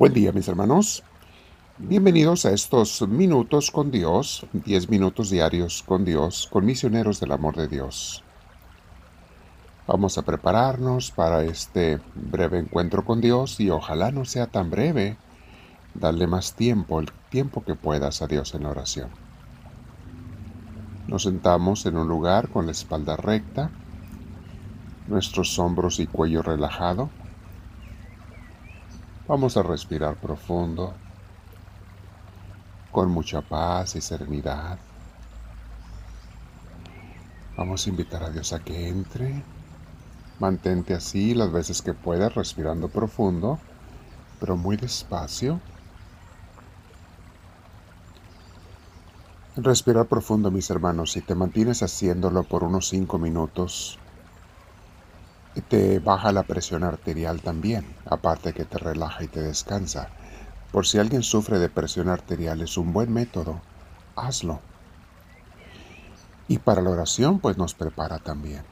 Buen día mis hermanos. Bienvenidos a estos minutos con Dios, 10 minutos diarios con Dios, con misioneros del amor de Dios. Vamos a prepararnos para este breve encuentro con Dios y ojalá no sea tan breve. Darle más tiempo, el tiempo que puedas a Dios en la oración. Nos sentamos en un lugar con la espalda recta, nuestros hombros y cuello relajado Vamos a respirar profundo, con mucha paz y serenidad. Vamos a invitar a Dios a que entre. Mantente así las veces que puedas, respirando profundo, pero muy despacio. Respirar profundo, mis hermanos, si te mantienes haciéndolo por unos 5 minutos, te baja la presión arterial también, aparte que te relaja y te descansa. Por si alguien sufre de presión arterial es un buen método, hazlo. Y para la oración pues nos prepara también,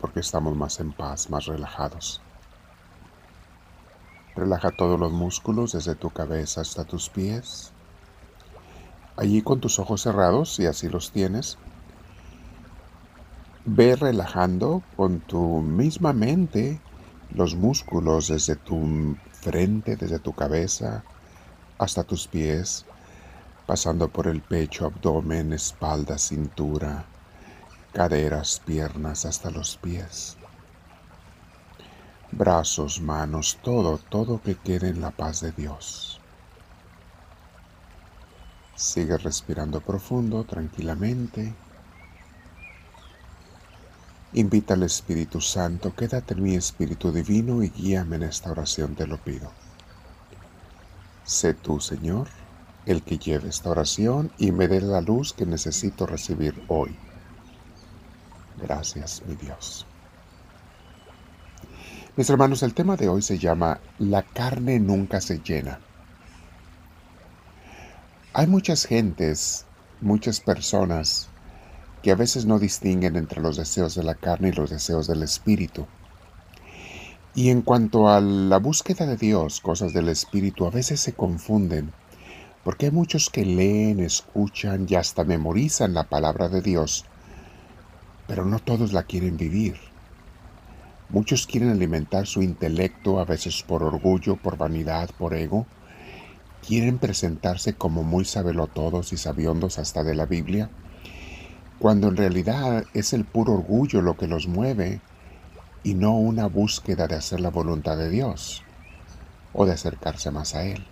porque estamos más en paz, más relajados. Relaja todos los músculos desde tu cabeza hasta tus pies. Allí con tus ojos cerrados, si así los tienes, Ve relajando con tu misma mente los músculos desde tu frente, desde tu cabeza hasta tus pies, pasando por el pecho, abdomen, espalda, cintura, caderas, piernas hasta los pies. Brazos, manos, todo, todo que quede en la paz de Dios. Sigue respirando profundo, tranquilamente. Invita al Espíritu Santo, quédate en mi Espíritu Divino y guíame en esta oración, te lo pido. Sé tú, Señor, el que lleve esta oración y me dé la luz que necesito recibir hoy. Gracias, mi Dios. Mis hermanos, el tema de hoy se llama La carne nunca se llena. Hay muchas gentes, muchas personas que a veces no distinguen entre los deseos de la carne y los deseos del espíritu. Y en cuanto a la búsqueda de Dios, cosas del espíritu, a veces se confunden, porque hay muchos que leen, escuchan y hasta memorizan la palabra de Dios, pero no todos la quieren vivir. Muchos quieren alimentar su intelecto, a veces por orgullo, por vanidad, por ego. Quieren presentarse como muy sabelotodos y sabiondos hasta de la Biblia cuando en realidad es el puro orgullo lo que los mueve y no una búsqueda de hacer la voluntad de Dios o de acercarse más a Él.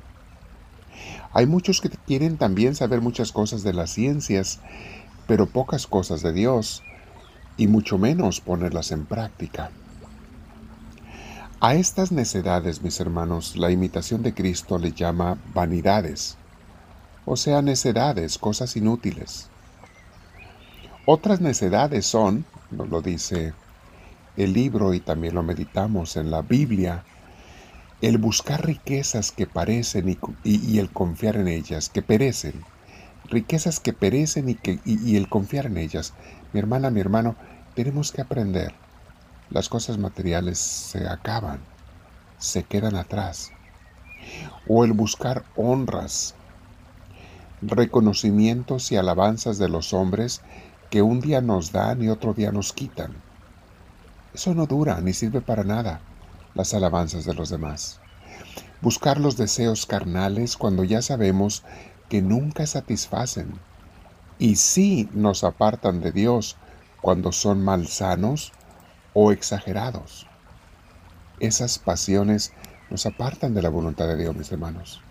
Hay muchos que quieren también saber muchas cosas de las ciencias, pero pocas cosas de Dios, y mucho menos ponerlas en práctica. A estas necedades, mis hermanos, la imitación de Cristo le llama vanidades, o sea, necedades, cosas inútiles. Otras necedades son, nos lo dice el libro y también lo meditamos en la Biblia, el buscar riquezas que parecen y, el confiar en ellas, que perecen. Riquezas que perecen y, que, y el confiar en ellas. Mi hermana, mi hermano, tenemos que aprender. Las cosas materiales se acaban, se quedan atrás. O el buscar honras, reconocimientos y alabanzas de los hombres que un día nos dan y otro día nos quitan. Eso no dura ni sirve para nada, las alabanzas de los demás. Buscar los deseos carnales cuando ya sabemos que nunca satisfacen y sí nos apartan de Dios cuando son malsanos o exagerados. Esas pasiones nos apartan de la voluntad de Dios, mis hermanos.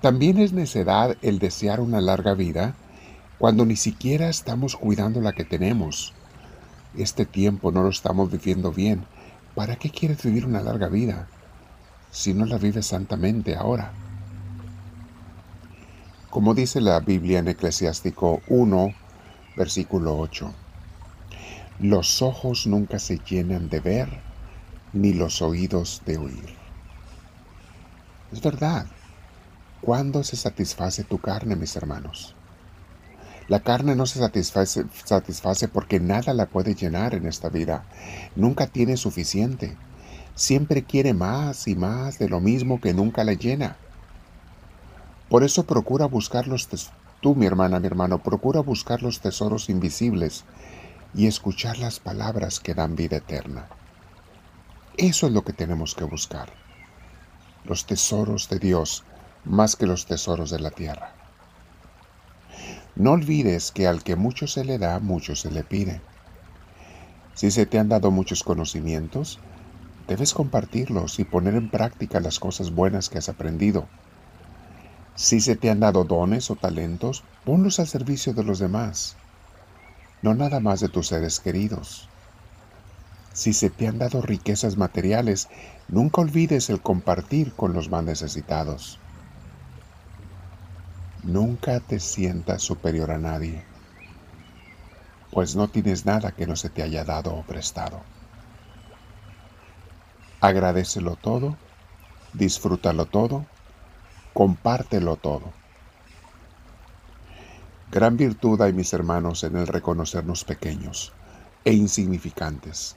También es necedad el desear una larga vida cuando ni siquiera estamos cuidando la que tenemos. Este tiempo no lo estamos viviendo bien. ¿Para qué quieres vivir una larga vida si no la vives santamente ahora? Como dice la Biblia en Eclesiástico 1, versículo 8, los ojos nunca se llenan de ver, ni los oídos de oír. Es verdad. ¿Cuándo se satisface tu carne, mis hermanos? La carne no se satisface, porque nada la puede llenar en esta vida. Nunca tiene suficiente. siempre quiere más y más de lo mismo que nunca le llena. Por eso procura buscar los tú, mi hermana, mi hermano, procura buscar los tesoros invisibles y escuchar las palabras que dan vida eterna. Eso es lo que tenemos que buscar. Los tesoros de Dios más que los tesoros de la tierra. No olvides que al que mucho se le da, mucho se le pide. Si se te han dado muchos conocimientos, debes compartirlos y poner en práctica las cosas buenas que has aprendido. Si se te han dado dones o talentos, ponlos al servicio de los demás, no nada más de tus seres queridos. Si se te han dado riquezas materiales, nunca olvides el compartir con los más necesitados. Nunca te sientas superior a nadie, pues no tienes nada que no se te haya dado o prestado. Agradecelo todo, disfrútalo todo, compártelo todo. Gran virtud hay, mis hermanos, en el reconocernos pequeños e insignificantes.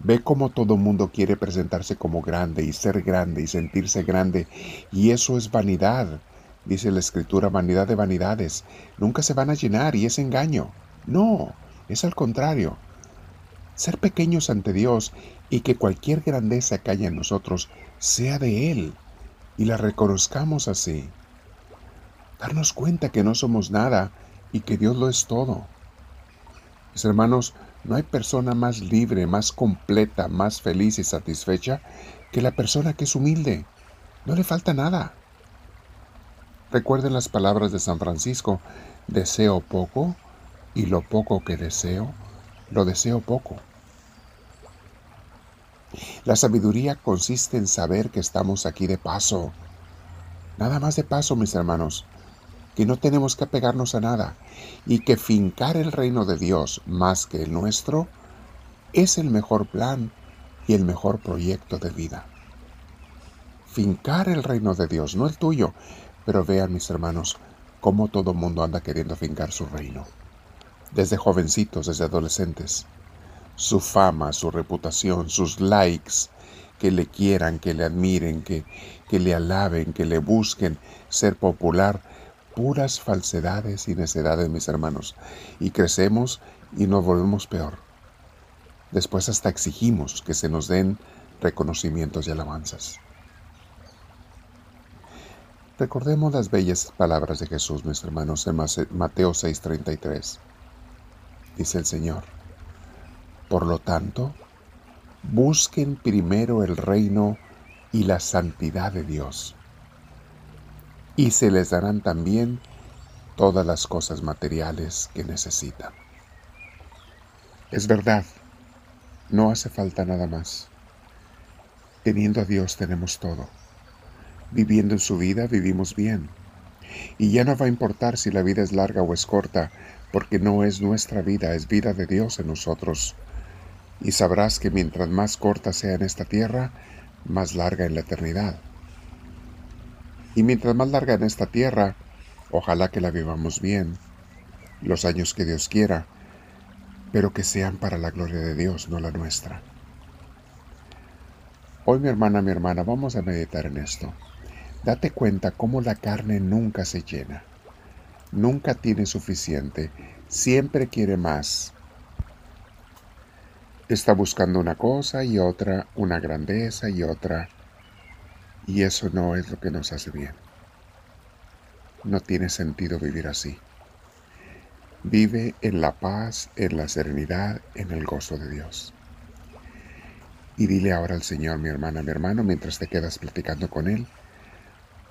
Ve cómo todo mundo quiere presentarse como grande y ser grande y sentirse grande, y eso es vanidad, Dice la escritura, vanidad de vanidades. Nunca se van a llenar y es engaño. No, es al contrario. Ser pequeños ante Dios y que cualquier grandeza que haya en nosotros sea de Él y la reconozcamos así. Darnos cuenta que no somos nada y que Dios lo es todo. Mis hermanos, no hay persona más libre, más completa, más feliz y satisfecha que la persona que es humilde. No le falta nada. Recuerden las palabras de San Francisco, deseo poco y lo poco que deseo, lo deseo poco. La sabiduría consiste en saber que estamos aquí de paso. Nada más de paso, mis hermanos, que no tenemos que apegarnos a nada y que fincar el reino de Dios más que el nuestro es el mejor plan y el mejor proyecto de vida. Fincar el reino de Dios, no el tuyo, pero vean mis hermanos, cómo todo mundo anda queriendo fincar su reino. Desde jovencitos, desde adolescentes. Su fama, su reputación, sus likes, que le quieran, que le admiren, que, que le alaben, que le busquen ser popular. Puras falsedades y necedades, mis hermanos. Y crecemos y nos volvemos peor. Después hasta exigimos que se nos den reconocimientos y alabanzas. Recordemos las bellas palabras de Jesús, mis hermanos, en Mateo 6:33. Dice el Señor, por lo tanto, busquen primero el reino y la santidad de Dios, y se les darán también todas las cosas materiales que necesitan. Es verdad, no hace falta nada más. Teniendo a Dios tenemos todo viviendo en su vida, vivimos bien. Y ya no va a importar si la vida es larga o es corta, porque no es nuestra vida, es vida de Dios en nosotros. Y sabrás que mientras más corta sea en esta tierra, más larga en la eternidad. Y mientras más larga en esta tierra, ojalá que la vivamos bien, los años que Dios quiera, pero que sean para la gloria de Dios, no la nuestra. Hoy mi hermana, mi hermana, vamos a meditar en esto. Date cuenta cómo la carne nunca se llena, nunca tiene suficiente, siempre quiere más. Está buscando una cosa y otra, una grandeza y otra, y eso no es lo que nos hace bien. No tiene sentido vivir así. Vive en la paz, en la serenidad, en el gozo de Dios. Y dile ahora al Señor, mi hermana, mi hermano, mientras te quedas platicando con Él,